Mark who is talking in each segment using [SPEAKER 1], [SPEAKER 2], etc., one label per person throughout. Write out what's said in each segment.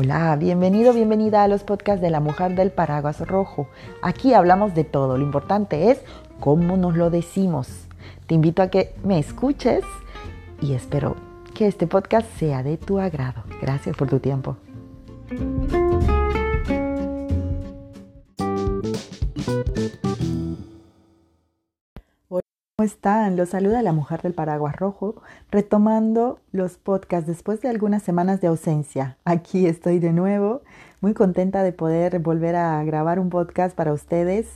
[SPEAKER 1] Hola, bienvenido, bienvenida a los podcasts de la mujer del paraguas rojo. Aquí hablamos de todo, lo importante es cómo nos lo decimos. Te invito a que me escuches y espero que este podcast sea de tu agrado. Gracias por tu tiempo. ¿Cómo están? Los saluda la mujer del paraguas rojo, retomando los podcasts después de algunas semanas de ausencia. Aquí estoy de nuevo, muy contenta de poder volver a grabar un podcast para ustedes.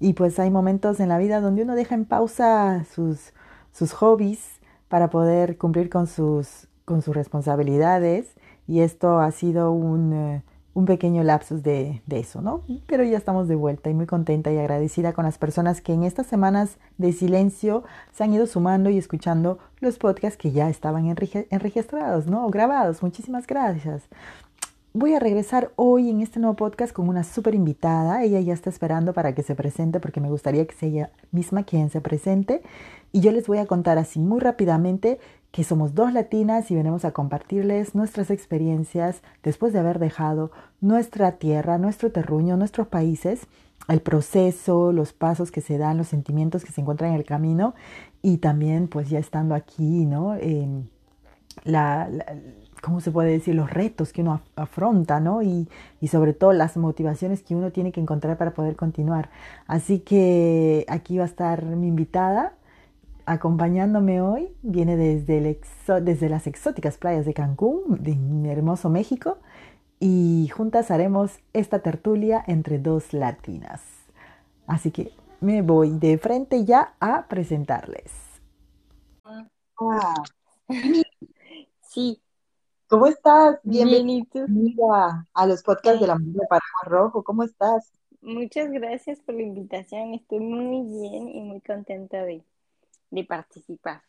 [SPEAKER 1] Y pues hay momentos en la vida donde uno deja en pausa sus, sus hobbies para poder cumplir con sus, con sus responsabilidades. Y esto ha sido un... Un pequeño lapsus de, eso, ¿no? Pero ya estamos de vuelta y muy contenta y agradecida con las personas que en estas semanas de silencio se han ido sumando y escuchando los podcasts que ya estaban enregistrados, ¿no? O grabados. Muchísimas gracias. Voy a regresar hoy en este nuevo podcast con una súper invitada. Ella ya está esperando para que se presente porque me gustaría que sea ella misma quien se presente. Y yo les voy a contar así muy rápidamente que somos dos latinas y venimos a compartirles nuestras experiencias después de haber dejado nuestra tierra, nuestro terruño, nuestros países, el proceso, los pasos que se dan, los sentimientos que se encuentran en el camino y también pues ya estando aquí, ¿no? la, ¿cómo se puede decir? Los retos que uno afronta, ¿no? Y, y, sobre todo las motivaciones que uno tiene que encontrar para poder continuar. Así que aquí va a estar mi invitada, acompañándome hoy viene desde, el desde las exóticas playas de Cancún, de hermoso México, y juntas haremos esta tertulia entre dos latinas. Así que me voy de frente ya a presentarles.
[SPEAKER 2] Ah. Sí.
[SPEAKER 1] ¿Cómo estás?
[SPEAKER 2] Bienvenida
[SPEAKER 1] a los podcasts de la Mujer Paraguas Rojo. ¿Cómo estás?
[SPEAKER 2] Muchas gracias por la invitación. Estoy muy bien y muy contenta de, de participar.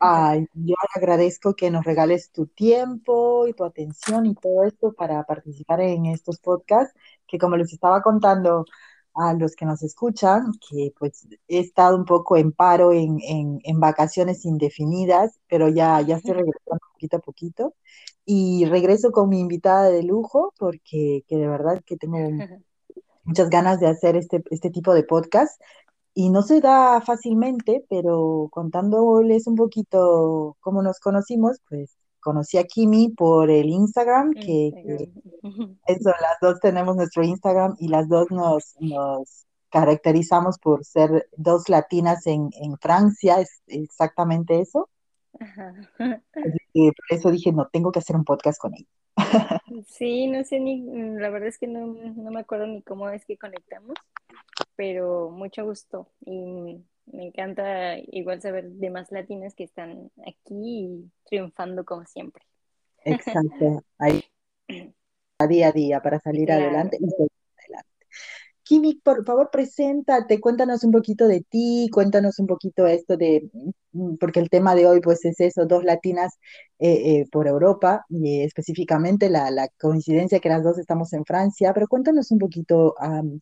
[SPEAKER 1] Ay, yo agradezco que nos regales tu tiempo y tu atención y todo esto para participar en estos podcasts, que como les estaba contando a los que nos escuchan, que pues he estado un poco en paro en, en, vacaciones indefinidas, pero ya, ya estoy regresando poquito a poquito. Y regreso con mi invitada de lujo, porque que de verdad que tengo muchas ganas de hacer este, este tipo de podcast y no se da fácilmente, pero contándoles un poquito cómo nos conocimos, pues conocí a Kimi por el Instagram, que, eso, las dos tenemos nuestro Instagram y las dos nos, nos caracterizamos por ser dos latinas en, en Francia, es exactamente eso. por eso dije, no, tengo que hacer un podcast con ella.
[SPEAKER 2] Sí, no sé ni, la verdad es que no, no me acuerdo ni cómo es que conectamos, pero mucho gusto y me encanta igual saber de más latinas que están aquí triunfando como siempre.
[SPEAKER 1] Exacto, ahí a día a día para salir adelante y adelante. Kimi, por favor, preséntate, cuéntanos un poquito de ti, cuéntanos un poquito esto de, mm, porque el tema de hoy pues es eso, dos latinas eh, eh, por Europa, y específicamente la, la, coincidencia que las dos estamos en Francia, pero cuéntanos un poquito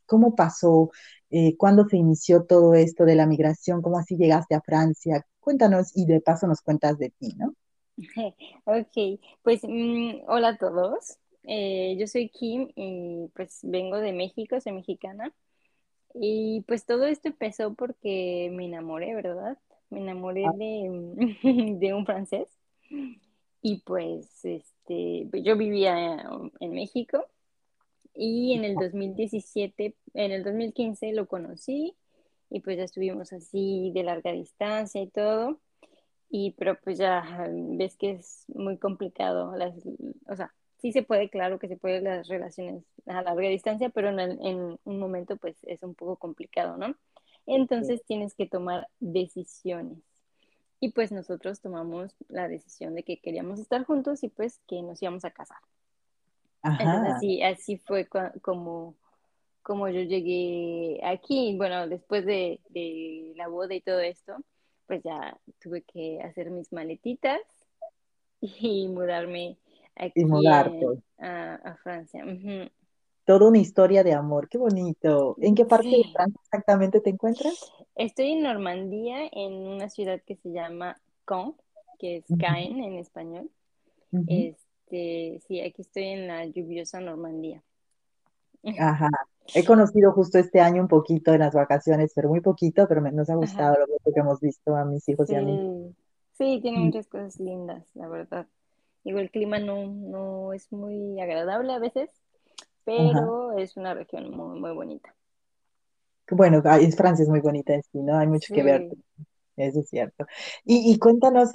[SPEAKER 1] cómo pasó, eh, cuándo se inició todo esto de la migración, cómo así llegaste a Francia, cuéntanos y de paso nos cuentas de ti, ¿no?
[SPEAKER 2] Ok, pues mm, hola a todos. Eh, yo soy Kim y pues vengo de México, soy mexicana. Y pues todo esto empezó porque me enamoré, ¿verdad? Me enamoré ah. de, de un francés. Y pues este, pues, yo vivía en México y en el 2017, en el 2015 lo conocí y pues ya estuvimos así de larga distancia y todo. Y pero pues ya ves que es muy complicado, las, o sea, sí se puede, claro que se puede las relaciones a larga distancia, pero en, un momento pues es un poco complicado, ¿no? Entonces tienes que tomar decisiones. Y pues nosotros tomamos la decisión de que queríamos estar juntos y pues que nos íbamos a casar. Ajá. así, así fue como, como yo llegué aquí. Bueno, después de, de la boda y todo esto, pues ya tuve que hacer mis maletitas y mudarme aquí a, Francia.
[SPEAKER 1] Toda una historia de amor, qué bonito. ¿En qué parte de Francia exactamente te encuentras?
[SPEAKER 2] Estoy en Normandía, en una ciudad que se llama Caen, que es Caen en español. Este, este, sí, aquí estoy en la lluviosa Normandía.
[SPEAKER 1] Ajá. He conocido justo este año un poquito en las vacaciones, pero muy poquito, pero me- nos ha
[SPEAKER 2] Ajá.
[SPEAKER 1] gustado lo poco que hemos visto a mis hijos y a mí.
[SPEAKER 2] Sí, sí, tiene
[SPEAKER 1] Y-
[SPEAKER 2] muchas cosas lindas, la verdad. Digo, el clima no, no es muy agradable a veces,
[SPEAKER 1] Ajá.
[SPEAKER 2] pero es una región muy, muy bonita.
[SPEAKER 1] Bueno, ah, es Francia es muy bonita en sí, ¿no? Hay mucho que ver, eso es cierto. Y, y cuéntanos,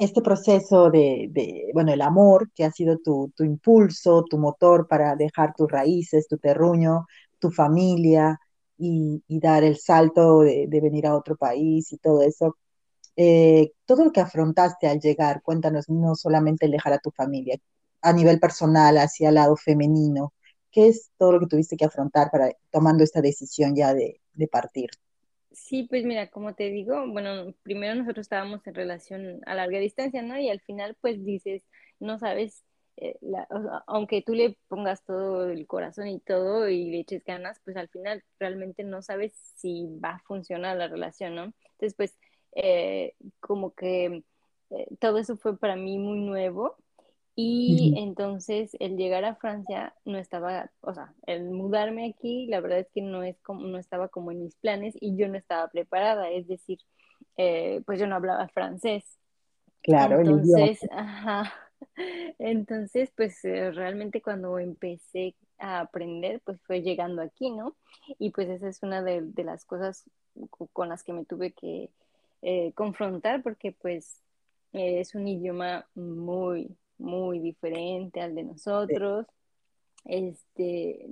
[SPEAKER 1] este proceso de, de, bueno, el amor que ha sido tu, tu impulso, tu motor para dejar tus raíces, tu terruño, tu familia y, y dar el salto de, de venir a otro país y todo eso. Eh, todo lo que afrontaste al llegar, cuéntanos, no solamente el dejar a tu familia, a nivel personal, hacia el lado femenino, ¿qué es todo lo que tuviste que afrontar para tomando esta decisión ya de, de partir?
[SPEAKER 2] Sí, pues mira, como te digo, bueno, primero nosotros estábamos en relación a larga distancia, ¿no? Y al final, pues dices, no sabes, eh, la- o sea, aunque tú le pongas todo el corazón y todo y le eches ganas, pues al final realmente no sabes si va a funcionar la relación, ¿no? Entonces, pues, eh, como que eh, todo eso fue para mí muy nuevo y entonces el llegar a Francia no estaba, o sea, el mudarme aquí, la verdad es que no es como, no estaba como en mis planes y yo no estaba preparada, es decir, eh, pues yo no hablaba francés.
[SPEAKER 1] Claro, el.
[SPEAKER 2] Entonces, ajá, entonces, pues eh, realmente cuando empecé a aprender, pues fue llegando aquí, ¿no? Y pues esa es una de, de las cosas co- con las que me tuve que eh, confrontar porque pues eh, es un idioma muy, muy diferente al de
[SPEAKER 1] Sí.
[SPEAKER 2] nosotros. Este,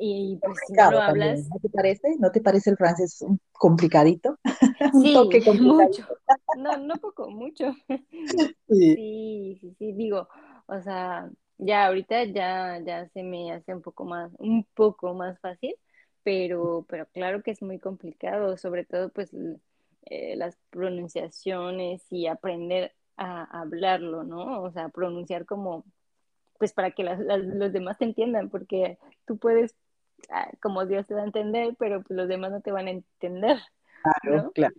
[SPEAKER 2] y pues si no lo
[SPEAKER 1] también,
[SPEAKER 2] hablas,
[SPEAKER 1] ¿no te parece? ¿No te parece el francés complicadito? Un
[SPEAKER 2] sí,
[SPEAKER 1] toque complicadito.
[SPEAKER 2] mucho. No, no poco, mucho.
[SPEAKER 1] Sí,
[SPEAKER 2] Sí, sí, sí, digo, o sea, ya ahorita ya, ya se me hace un poco más, un poco más fácil, pero, pero claro que es muy complicado, sobre todo pues eh, las pronunciaciones y aprender a hablarlo, ¿no? O sea, pronunciar como, pues para que las- las- los demás te entiendan, porque tú puedes, ah, como Dios te da a entender, pero pues los demás no te van a entender,
[SPEAKER 1] claro,
[SPEAKER 2] ¿no?
[SPEAKER 1] claro.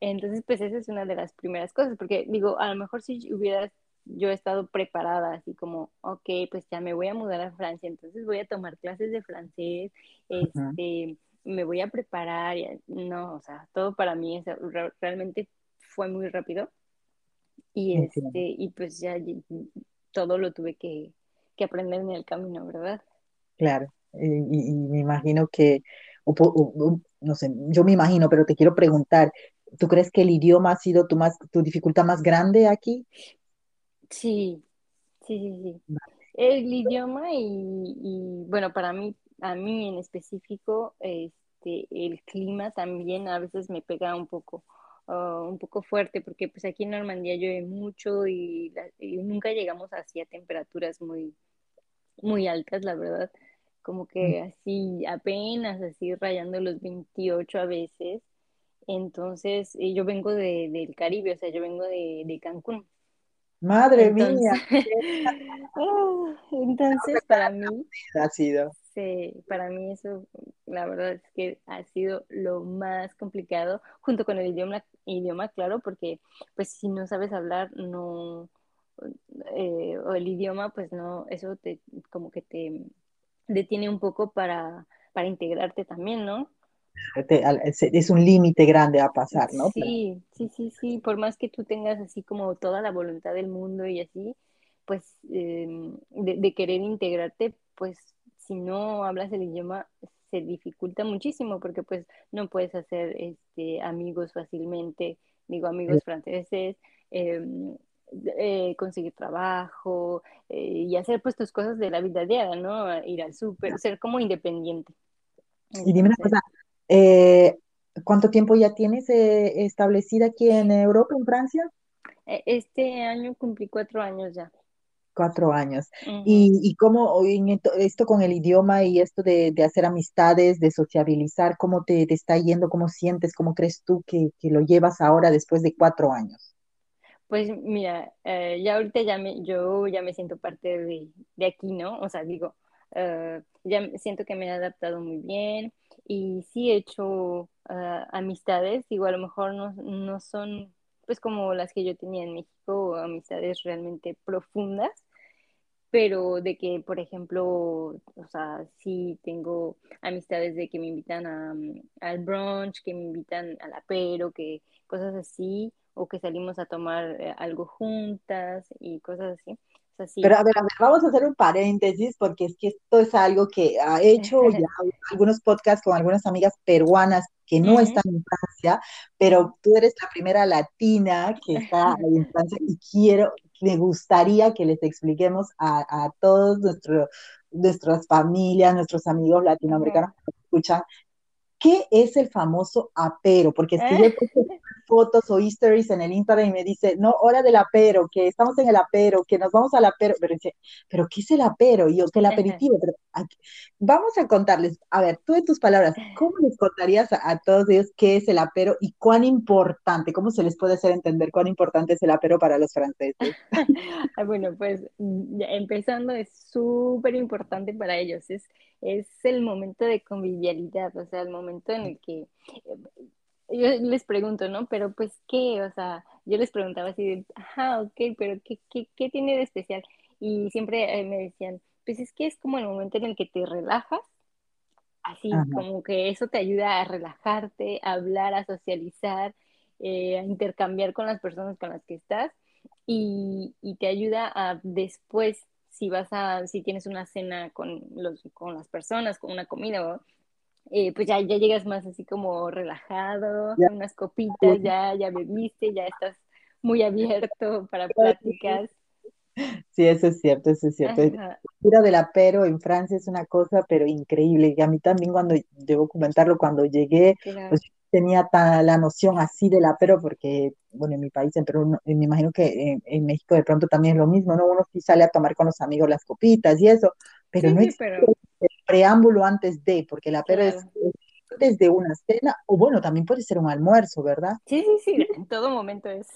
[SPEAKER 2] Entonces, pues esa es una de las primeras cosas, porque digo, a lo mejor si hubiera yo estado preparada, así como, ok, pues ya me voy a mudar a Francia, entonces voy a tomar clases de francés, este, me voy a preparar, y, no, o sea, todo para mí es, re- realmente fue muy rápido y este, y pues ya todo lo tuve que, que aprender en el camino, ¿verdad?
[SPEAKER 1] claro. Y, me imagino que, o po- o- o- no sé, yo me imagino, pero te quiero preguntar, ¿tú crees que el idioma ha sido tu más, tu dificultad más grande aquí?
[SPEAKER 2] Sí, sí, sí, sí. El idioma y, y, bueno, para mí, a mí en específico, este, el clima también a veces me pega un poco, ah, un poco fuerte, porque pues aquí en Normandía llueve mucho y, la- y nunca llegamos así a temperaturas muy, muy altas, la verdad, como
[SPEAKER 1] Mm,
[SPEAKER 2] que así apenas así rayando los 28 a veces. Entonces, eh, yo vengo de, del Caribe, o sea, yo vengo de, de Cancún.
[SPEAKER 1] Madre mía,
[SPEAKER 2] Entonces, ah, entonces para mí,
[SPEAKER 1] ¿qué ha sido?
[SPEAKER 2] Sí, para mí eso, la verdad es que ha sido lo más complicado, junto con el idioma, idioma, claro, porque pues si no sabes hablar, no, eh, o el idioma, pues no, eso te, como que te detiene un poco para, para integrarte también, ¿no?
[SPEAKER 1] Es un límite grande a pasar, ¿no?
[SPEAKER 2] Sí, sí, sí, sí, por más que tú tengas así como toda la voluntad del mundo y así, pues eh, de, de querer integrarte, pues si no hablas el idioma se dificulta muchísimo porque pues no puedes hacer este, amigos fácilmente, digo amigos franceses, eh, eh, conseguir trabajo eh, y hacer pues tus cosas de la vida diaria, ¿no? Ir al súper, ser como independiente.
[SPEAKER 1] Y dime una cosa, eh, ¿cuánto tiempo ya tienes eh, establecida aquí en Europa, en Francia?
[SPEAKER 2] e- este año cumplí cuatro años ya.
[SPEAKER 1] Cuatro años. ¿Y, y cómo en esto, con el idioma y esto de, de hacer amistades, de sociabilizar, cómo te, te está yendo, cómo sientes, cómo crees tú que, que lo llevas ahora después de cuatro años?
[SPEAKER 2] Pues mira, eh, ya ahorita ya me, yo ya me siento parte de, de aquí, ¿no? O sea, digo, eh, ya siento que me he adaptado muy bien y sí he hecho ah, amistades, digo, a lo mejor no, no son pues como las que yo tenía en México, amistades realmente profundas, pero de que, por ejemplo, o sea, sí tengo amistades de que me invitan a, al brunch, que me invitan al apero, que cosas así, o que salimos a tomar eh, algo juntas y cosas así.
[SPEAKER 1] Pero a ver, a ver, vamos a hacer un paréntesis porque es que esto es algo que ha hecho ya algunos podcasts con algunas amigas peruanas que no están en Francia, pero tú eres la primera latina que está en Francia y quiero, me gustaría que les expliquemos a, a todos nuestro, nuestras familias, nuestros amigos latinoamericanos que escuchan, ¿qué es el famoso apero? Porque es que yo fotos o histories en el Instagram y me dice, no, hora del apero, que estamos en el apero, que nos vamos al apero, pero dice, pero ¿qué es el apero? Y yo, que el aperitivo, pero vamos a contarles, a ver, tú en tus palabras, ¿cómo les contarías a, todos ellos qué es el apero y cuán importante, cómo se les puede hacer entender cuán importante es el apero para los franceses?
[SPEAKER 2] bueno, pues empezando es súper importante para ellos, es, es el momento de convivialidad, o sea, el momento en el que yo les pregunto, ¿no? Pero pues, ¿qué? O sea, yo les preguntaba así de, ajá, ok, pero ¿qué, qué, qué tiene de especial? Y siempre eh, me decían, pues es que es como el momento en el que te relajas, así como que eso te ayuda a relajarte, a hablar, a socializar, eh, a intercambiar con las personas con las que estás y, y te ayuda a después, si vas a, si tienes una cena con, los, con las personas, con una comida, eh, pues ya, ya llegas más así como relajado, unas copitas, ya, ya bebiste, ya estás muy abierto para pláticas.
[SPEAKER 1] Sí, eso es cierto, eso es cierto. La cultura del apero en Francia es una cosa, pero increíble. Y a mí también cuando, debo comentarlo, cuando llegué, pues tenía la noción así del apero, porque, bueno, en mi país, en Perú, me imagino que en, México de pronto también es lo mismo, ¿no? Uno sí sale a tomar con los amigos las copitas y eso, pero no es el preámbulo antes de, porque el apero es, antes de una cena, o bueno, también puede ser un almuerzo, ¿verdad?
[SPEAKER 2] Sí, sí, sí, en todo momento es,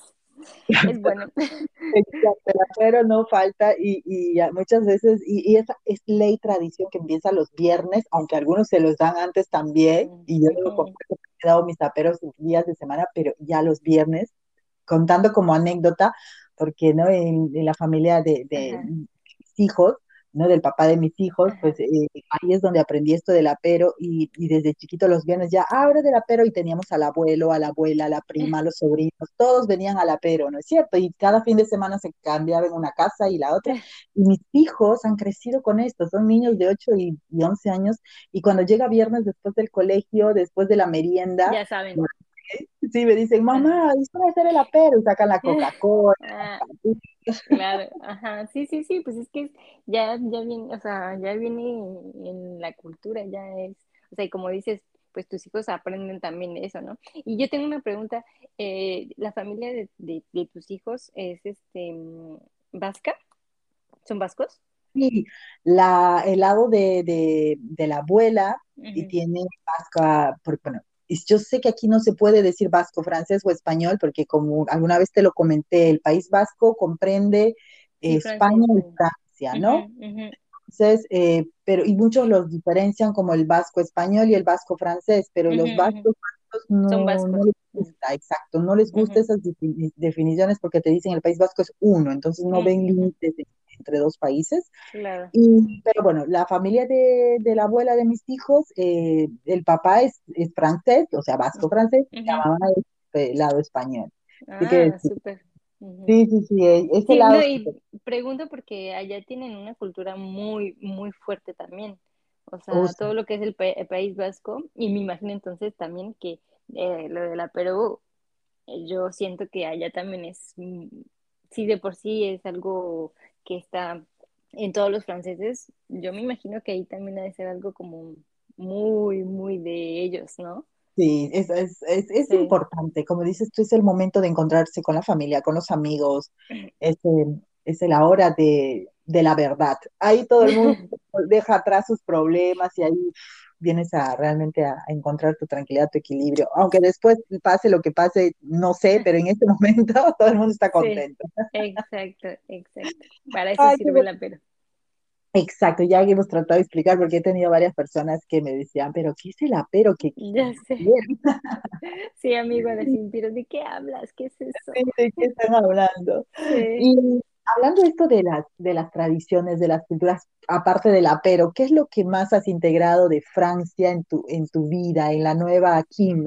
[SPEAKER 2] es bueno.
[SPEAKER 1] Apero no falta y, y muchas veces, y, esa es ley tradición que empieza los viernes, aunque algunos se los dan antes también, y yo he dado mis aperos días de semana, pero ya los viernes, contando como anécdota, porque no en, la familia de, de mis hijos, ¿no? Del papá de mis hijos, pues eh, ahí es donde aprendí esto del apero y, desde chiquito los viernes ya, abre ah, del apero y teníamos al abuelo, a la abuela, a la prima, a los sobrinos, todos venían al apero, ¿no es cierto? Y cada fin de semana se cambiaba en una casa y la otra. Y mis hijos han crecido con esto, son niños de 8 y, 11 años y cuando llega viernes después del colegio, después de la merienda,
[SPEAKER 2] ya saben.
[SPEAKER 1] Sí, me dicen, mamá, a hacer el apero, y sacan la Coca-Cola.
[SPEAKER 2] Claro, ajá, sí, sí, sí, pues es que ya, ya viene, o sea, ya viene en la cultura, ya es, o sea, y como dices, pues tus hijos aprenden también eso, ¿no? Y yo tengo una pregunta, eh, ¿la familia de, tus hijos es, este, mm, vasca? ¿Son vascos?
[SPEAKER 1] Sí, la, el lado de, la abuela y tiene vasca, porque, bueno, yo sé que aquí no se puede decir vasco, francés o español, porque como alguna vez te lo comenté, el País Vasco comprende España y Francia, ¿no? Entonces, eh, pero, y muchos los diferencian como el vasco español y el vasco francés, pero los vascos no, no, les gusta, exacto, no les gusta esas definiciones porque te dicen el País Vasco es uno, entonces no ven límites entre dos países.
[SPEAKER 2] Claro.
[SPEAKER 1] Y, pero bueno, la familia de, de la abuela de mis hijos, eh, el papá es, es, francés, o sea, vasco francés, y la mamá es del lado español.
[SPEAKER 2] Ah, que, súper.
[SPEAKER 1] Sí, sí, sí, e, ese lado. y
[SPEAKER 2] pregunto porque allá tienen una cultura muy, muy fuerte también. O sea, todo lo que es el, País Vasco, y me imagino entonces también que eh, lo de la Perú, eh, yo siento que allá también es, mm, sí de por sí es algo que está en todos los franceses, yo me imagino que ahí también ha de ser algo como muy, muy de ellos, ¿no?
[SPEAKER 1] Sí, es, es, es, importante, como dices tú, es el momento de encontrarse con la familia, con los amigos, es, es la hora de, de la verdad. Ahí todo el mundo deja atrás sus problemas y ahí vienes a realmente a, encontrar tu tranquilidad, tu equilibrio. Aunque después pase lo que pase, no sé, pero en este momento todo el mundo está contento.
[SPEAKER 2] exacto, exacto. Para eso sirve la pera.
[SPEAKER 1] Exacto, ya hemos tratado de explicar porque he tenido varias personas que me decían, pero ¿qué es el apero? ¿Qué
[SPEAKER 2] Ya sé. Sí, amigo, pero ¿de qué hablas? ¿Qué es eso?
[SPEAKER 1] ¿De qué están hablando?
[SPEAKER 2] Sí.
[SPEAKER 1] Y hablando de esto de las, de las tradiciones, de las culturas, aparte del apero, ¿qué es lo que más has integrado de Francia en tu, en tu vida, en la nueva Kim?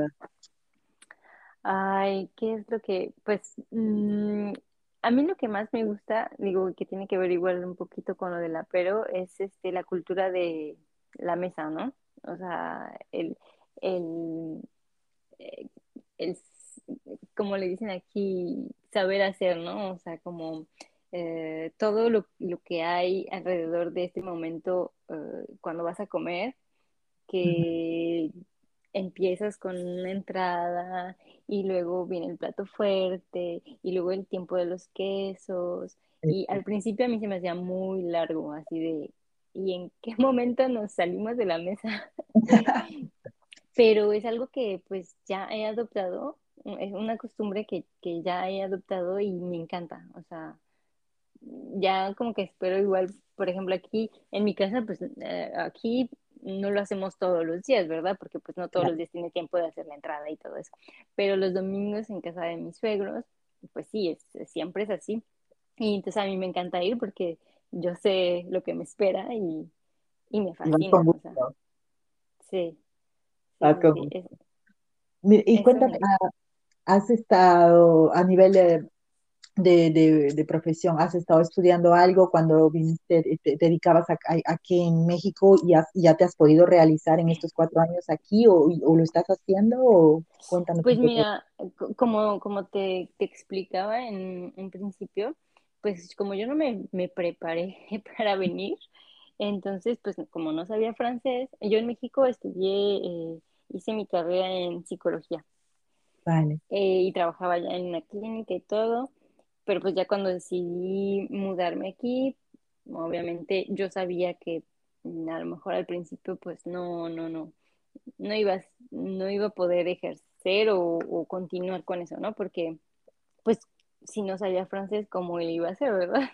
[SPEAKER 2] Ay, ¿qué es lo que, pues, mm, a mí lo que más me gusta, digo, que tiene que ver igual un poquito con lo del apero, es este, la cultura de la mesa, ¿no? O sea, el, el, eh, el, como le dicen aquí, saber hacer, ¿no? O sea, como eh, todo lo, lo que hay alrededor de este momento eh, cuando vas a comer que empiezas con una entrada y luego viene el plato fuerte y luego el tiempo de los quesos. Y al principio a mí se me hacía muy largo, así de, ¿y en qué momento nos salimos de la mesa? Pero es algo que pues ya he adoptado, es una costumbre que, que ya he adoptado y me encanta, o sea, ya como que espero igual, por ejemplo, aquí en mi casa, pues eh, aquí no lo hacemos todos los días, ¿verdad? Porque pues no todos
[SPEAKER 1] claro,
[SPEAKER 2] los días tiene tiempo de hacer la entrada y todo eso. Pero los domingos en casa de mis suegros, pues sí, es, siempre es así. Y entonces a mí me encanta ir porque yo sé lo que me espera y, y me fascina, o sea,
[SPEAKER 1] gusto,
[SPEAKER 2] sí, sí,
[SPEAKER 1] vas
[SPEAKER 2] sí, es-
[SPEAKER 1] Y cuéntame,
[SPEAKER 2] me
[SPEAKER 1] ah, ¿has estado a nivel de, de, de- profesión, has estado estudiando algo cuando viniste, te, te dedicabas a- a- aquí en México y has- ya te has podido realizar en estos cuatro años aquí o, o lo estás haciendo? O cuéntanos
[SPEAKER 2] Pues mira, co- como, como te, te explicaba en un principio, pues como yo no me, me preparé para venir, entonces pues como no sabía francés, yo en México estudié, eh, hice mi carrera en psicología
[SPEAKER 1] Vale.
[SPEAKER 2] eh, y trabajaba ya en una clínica y todo, pero pues ya cuando decidí mudarme aquí, obviamente yo sabía que mm, a lo mejor al principio pues no, no, no no iba, no iba a poder ejercer o, o continuar con eso, ¿no? Porque, pues, si no sabía francés, ¿cómo lo iba a hacer, verdad?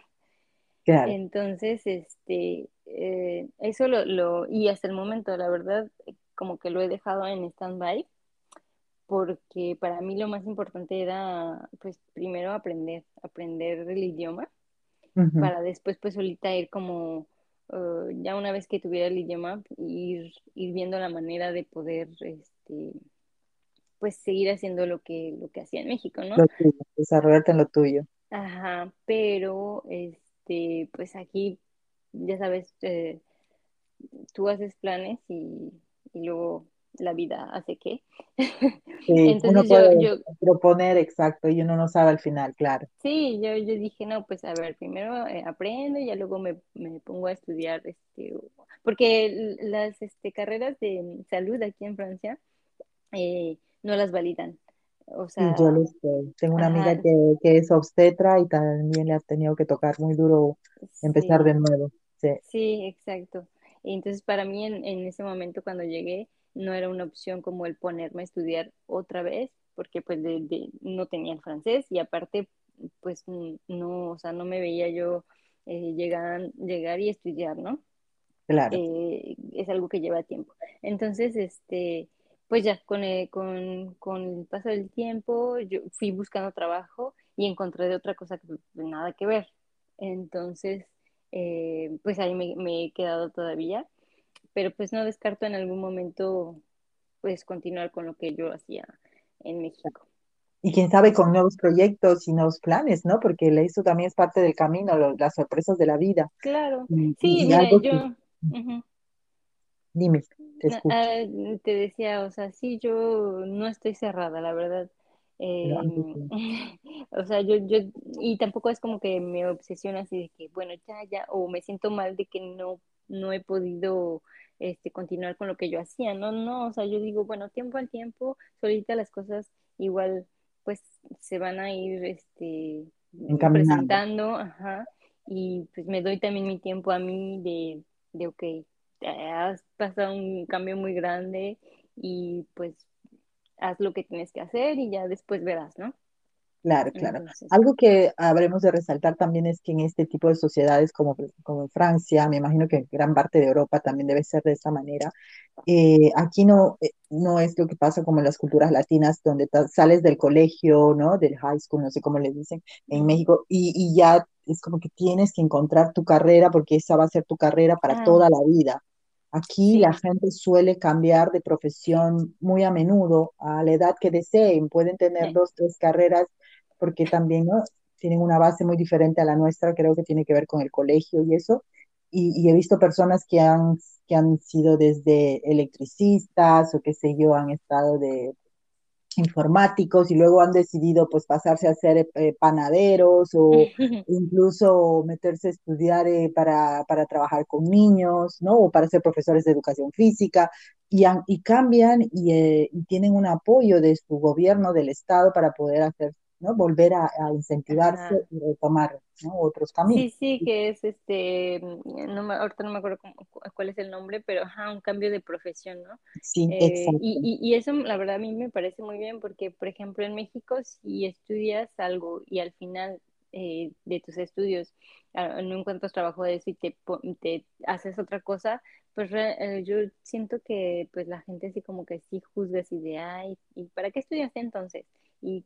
[SPEAKER 1] Claro.
[SPEAKER 2] Entonces, este, eh, eso lo, lo, y hasta el momento, la verdad, como que lo he dejado en stand-by, porque para mí lo más importante era, pues, primero aprender, aprender el idioma, para después, pues, solita ir como, uh, ya una vez que tuviera el idioma, ir, ir viendo la manera de poder, este, pues seguir haciendo lo que, lo que hacía en México, ¿no?
[SPEAKER 1] Lo tuyo, desarrollarte en lo tuyo.
[SPEAKER 2] Ajá, pero este, pues aquí, ya sabes, eh, tú haces planes y, y luego la vida hace qué.
[SPEAKER 1] Sí, uno
[SPEAKER 2] Entonces
[SPEAKER 1] puede
[SPEAKER 2] yo, yo,
[SPEAKER 1] proponer exacto y uno no sabe al final, claro.
[SPEAKER 2] sí, yo, yo dije, no, pues a ver, primero eh, aprendo y ya luego me, me pongo a estudiar, este, porque las este, carreras de salud aquí en Francia eh, no las validan. O
[SPEAKER 1] Sí, yo
[SPEAKER 2] sea,
[SPEAKER 1] lo sé. Tengo una amiga que, que es obstetra y también le ha tenido que tocar muy duro empezar de nuevo. Sí,
[SPEAKER 2] Sí, exacto. Y entonces para mí en, en ese momento cuando llegué no era una opción como el ponerme a estudiar otra vez, porque pues de, de- no tenía el francés y aparte pues no, o sea, no me veía yo eh, llegar, llegar y estudiar, ¿no?
[SPEAKER 1] claro.
[SPEAKER 2] Eh, es algo que lleva tiempo. Entonces, este, pues ya con el, con, con el paso del tiempo yo fui buscando trabajo y encontré de otra cosa que pues, nada que ver. Entonces, eh, pues ahí me, me he quedado todavía, pero pues no descarto en algún momento pues continuar con lo que yo hacía en México.
[SPEAKER 1] Y quién sabe con nuevos proyectos y nuevos planes, ¿no? Porque eso también es parte del camino, lo- las sorpresas de la vida.
[SPEAKER 2] Claro,
[SPEAKER 1] Y,
[SPEAKER 2] sí,
[SPEAKER 1] y-
[SPEAKER 2] mira,
[SPEAKER 1] que,
[SPEAKER 2] yo...
[SPEAKER 1] dime, te escucho.
[SPEAKER 2] ah, te decía, o sea, sí, yo no estoy cerrada, la verdad. Eh,
[SPEAKER 1] sí,
[SPEAKER 2] o sea, yo, yo, y tampoco es como que me obsesiona así de que, bueno, ya, ya, o me siento mal de que no, no he podido, este, continuar con lo que yo hacía, no, no, o sea, yo digo, bueno, tiempo al tiempo, solita las cosas igual, pues, se van a ir, este, presentando, ajá, y pues me doy también mi tiempo a mí de, de, ok has pasado un cambio muy grande y pues haz lo que tienes que hacer y ya después verás, ¿no?
[SPEAKER 1] Claro, claro.
[SPEAKER 2] Entonces,
[SPEAKER 1] Algo que habremos de resaltar también es que en este tipo de sociedades como, como Francia, me imagino que en gran parte de Europa también debe ser de esa manera, eh, aquí no, eh, no es lo que pasa como en las culturas latinas, donde sales del colegio, ¿no? Del high school, no sé cómo le dicen, en México, y, y ya es como que tienes que encontrar tu carrera porque esa va a ser tu carrera para
[SPEAKER 2] ah,
[SPEAKER 1] toda la vida. Aquí la gente suele cambiar de profesión muy a menudo, a la edad que deseen. Pueden tener dos, tres carreras porque también ¿no? tienen una base muy diferente a la nuestra, creo que tiene que ver con el colegio y eso. Y, y he visto personas que han, que han sido desde electricistas o qué sé yo, han estado de informáticos y luego han decidido pues pasarse a ser eh, panaderos o incluso meterse a estudiar eh, para, para, trabajar con niños, ¿no? O para ser profesores de educación física y, han, y cambian y, eh, y, tienen un apoyo de su gobierno, del Estado para poder hacer, ¿no? Volver a, a incentivarse
[SPEAKER 2] ajá.
[SPEAKER 1] y retomar, ¿no? Otros caminos.
[SPEAKER 2] Sí, sí, que es este, mm, no me, ahorita no me acuerdo cómo- cuál es el nombre, pero ajá, un cambio de profesión, ¿no?
[SPEAKER 1] Sí,
[SPEAKER 2] Eh, y,
[SPEAKER 1] exacto.
[SPEAKER 2] y, y eso, la verdad, a mí me parece muy bien porque, por ejemplo, en México, si estudias algo y al final eh, de tus estudios ah, no encuentras trabajo de eso y te, haces otra cosa, pues re- eh, yo siento que pues la gente así como que sí juzga así de, ay, ¿y para qué estudiaste entonces? Y,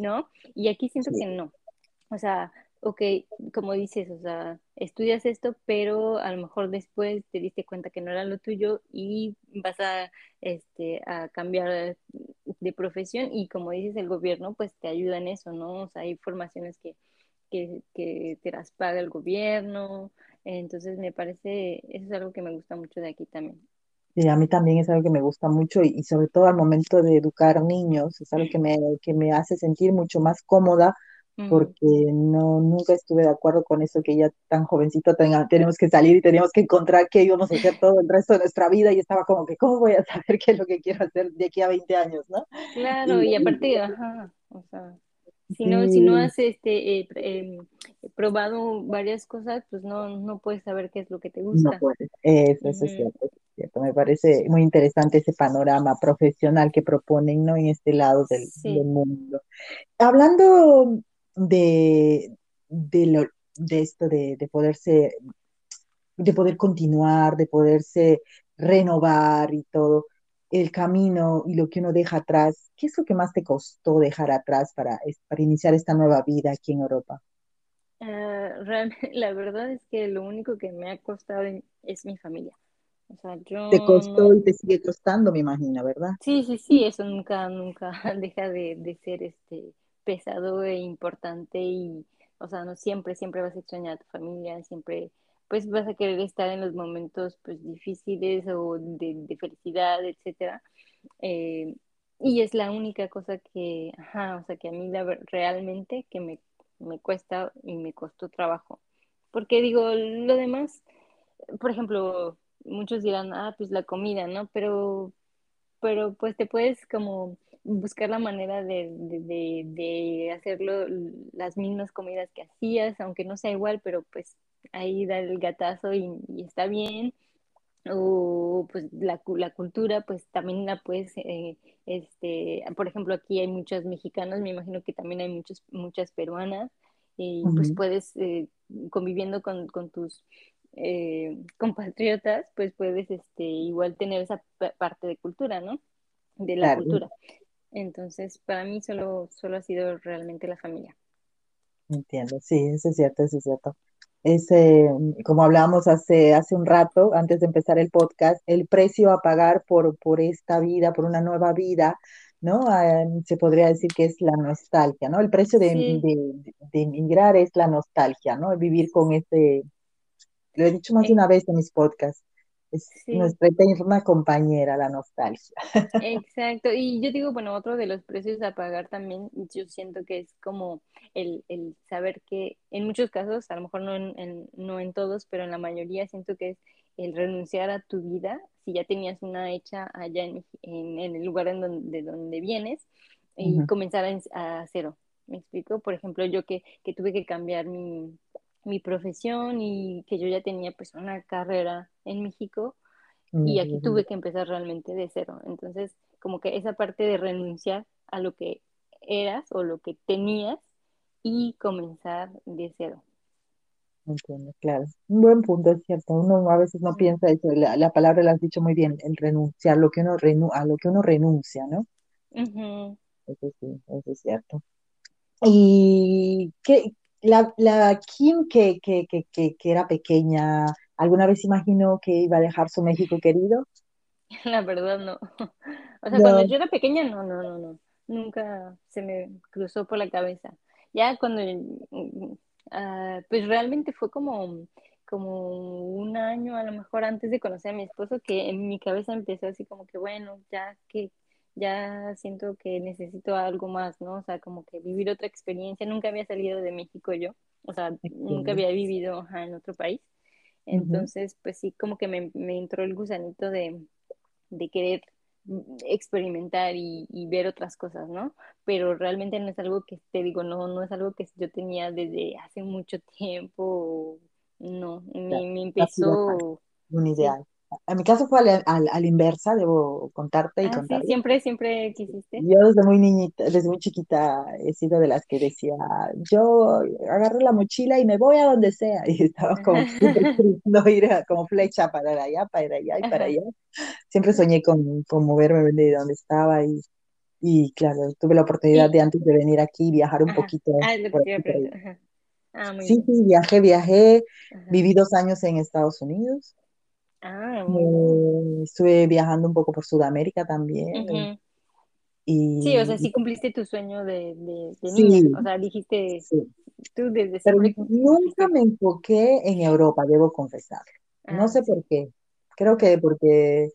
[SPEAKER 2] ¿no? Y aquí siento
[SPEAKER 1] Sí.
[SPEAKER 2] que no. O sea, ok, como dices, o sea, estudias esto, pero a lo mejor después te diste cuenta que no era lo tuyo y vas a, este, a cambiar de profesión y como dices, el gobierno pues te ayuda en eso, ¿no? O sea, hay formaciones que, que, que te las paga el gobierno, entonces me parece, eso es algo que me gusta mucho de aquí también.
[SPEAKER 1] Sí, a mí también es algo que me gusta mucho y, y sobre todo al momento de educar niños, es algo que me, que me hace sentir mucho más cómoda porque no, nunca estuve de acuerdo con eso que ya tan jovencito tenga, tenemos que salir y tenemos que encontrar qué íbamos a hacer todo el resto de nuestra vida y estaba como que, ¿cómo voy a saber qué es lo que quiero hacer de aquí a 20 años, ¿no?
[SPEAKER 2] claro,
[SPEAKER 1] Y,
[SPEAKER 2] y
[SPEAKER 1] y-
[SPEAKER 2] aparte, ajá, o sea. Si no, si no has este, eh, em, probado varias cosas, pues no, no puedes saber qué es lo que te
[SPEAKER 1] no
[SPEAKER 2] gusta.
[SPEAKER 1] puedes. Eso, eso es cierto, eso es cierto. Me parece muy interesante ese panorama profesional que proponen, ¿no? En este lado del, mundo. Hablando de, de, lo, de esto de, de poderse, de poder continuar, de poderse renovar y todo, el camino y lo que uno deja atrás, ¿qué es lo que más te costó dejar atrás para, para iniciar esta nueva vida aquí en Europa?
[SPEAKER 2] Ah, realmente, la verdad es que lo único que me ha costado es mi familia. O sea,
[SPEAKER 1] Te
[SPEAKER 2] yo
[SPEAKER 1] costó
[SPEAKER 2] no,
[SPEAKER 1] y te sigue costando, me imagino, ¿verdad?
[SPEAKER 2] sí, sí, sí, eso nunca, nunca deja de, de ser este pesado e importante y, o sea, no siempre, siempre vas a extrañar a tu familia, siempre, pues vas a querer estar en los momentos, pues, difíciles o de, felicidad, etcétera. Eh, y es la única cosa que, ajá, o sea, que a mí la, realmente que me, me cuesta y me costó trabajo. Porque digo, lo demás, por ejemplo, muchos dirán, ah, pues la comida, ¿no? Pero, pero pues te puedes como buscar la manera de, de, de, de hacerlo las mismas comidas que hacías, aunque no sea igual, pero pues ahí da el gatazo y, y está bien. O pues la, la cultura pues también la puedes eh, este por ejemplo aquí hay muchas mexicanas me imagino que también hay muchos muchas peruanas y pues puedes eh, conviviendo con, con tus eh, compatriotas pues puedes este igual tener esa pa- parte de cultura ¿no? de la
[SPEAKER 1] Claro,
[SPEAKER 2] cultura. Entonces para mí solo solo ha sido realmente la familia.
[SPEAKER 1] Entiendo, sí, eso es cierto, eso es cierto. Es, eh, como hablábamos hace, hace un rato, antes de empezar el podcast, el precio a pagar por, por esta vida, por una nueva vida, ¿no? Ah, se podría decir que es la nostalgia, ¿no? El precio de,
[SPEAKER 2] sí
[SPEAKER 1] de, de emigrar es la nostalgia, ¿no? Vivir con ese, lo he dicho más de
[SPEAKER 2] eh,
[SPEAKER 1] una vez en mis podcasts, es
[SPEAKER 2] sí
[SPEAKER 1] nuestra eterna compañera, la nostalgia.
[SPEAKER 2] Exacto, y yo digo, bueno, otro de los precios a pagar también, yo siento que es como el, el saber que en muchos casos, a lo mejor no en, en- no en todos, pero en la mayoría siento que es el renunciar a tu vida, si ya tenías una hecha allá en, en, en el lugar en donde, de donde vienes, y
[SPEAKER 1] Ujú,
[SPEAKER 2] comenzar a, a cero. ¿Me explico? Por ejemplo, yo que, que tuve que cambiar mi, mi profesión y que yo ya tenía pues una carrera en México y aquí tuve que empezar realmente de cero. Entonces, como que esa parte de renunciar a lo que eras o lo que tenías y comenzar de cero.
[SPEAKER 1] Entiendo, claro. Un buen punto, es cierto. Uno a veces no piensa eso. La, la palabra la has dicho muy bien, el renunciar, lo que uno renu a lo que uno renuncia, ¿no? Eso sí, eso es cierto. Y que la, la Kim que, que, que, que, que era pequeña, ¿alguna vez imaginó que iba a dejar su México querido?
[SPEAKER 2] La verdad no. O sea, cuando yo era pequeña, no, no, no, no. Nunca se me cruzó por la cabeza. Ya cuando, mm, ah, pues realmente fue como, como un año a lo mejor antes de conocer a mi esposo que en mi cabeza empezó así como que, bueno, ya que, ya siento que necesito algo más, ¿no? O sea, como que vivir otra experiencia. Nunca había salido de México yo. O sea, nunca había vivido, ajá, en otro país. Entonces, pues sí, como que me, me entró el gusanito de de querer experimentar y, y, ver otras cosas, ¿no? Pero realmente no es algo que te digo, no, no es algo que yo tenía desde hace mucho tiempo, no, me, me empezó,
[SPEAKER 1] un ideal. En mi caso fue a la, a a la inversa, debo contarte y
[SPEAKER 2] ah, sí,
[SPEAKER 1] contarte.
[SPEAKER 2] siempre, siempre quisiste,
[SPEAKER 1] Yo desde muy niñita, desde muy chiquita he sido de las que decía, yo agarro la mochila y me voy a donde sea. Y estaba como queriendo ir a- como flecha para allá, para allá y para
[SPEAKER 2] ajá,
[SPEAKER 1] allá. Siempre soñé con, con moverme de donde estaba y, y claro, tuve la oportunidad
[SPEAKER 2] y,
[SPEAKER 1] de antes de venir aquí viajar un
[SPEAKER 2] ajá,
[SPEAKER 1] poquito
[SPEAKER 2] ah, es lo que
[SPEAKER 1] por aquí,
[SPEAKER 2] ah,
[SPEAKER 1] Sí,
[SPEAKER 2] bien,
[SPEAKER 1] sí, viajé, viajé,
[SPEAKER 2] ajá,
[SPEAKER 1] viví dos años en Estados Unidos,
[SPEAKER 2] ah,
[SPEAKER 1] eh, estuve viajando un poco por Sudamérica también
[SPEAKER 2] Ujú. Sí, o
[SPEAKER 1] y,
[SPEAKER 2] sea, sí cumpliste tu sueño de, de, de niña, o
[SPEAKER 1] sí,
[SPEAKER 2] sea, dijiste,
[SPEAKER 1] sí.
[SPEAKER 2] tú desde
[SPEAKER 1] Pero
[SPEAKER 2] siempre
[SPEAKER 1] nunca me enfoqué en Europa, debo confesarlo. No
[SPEAKER 2] ah,
[SPEAKER 1] sé
[SPEAKER 2] sí.
[SPEAKER 1] por qué. Creo que porque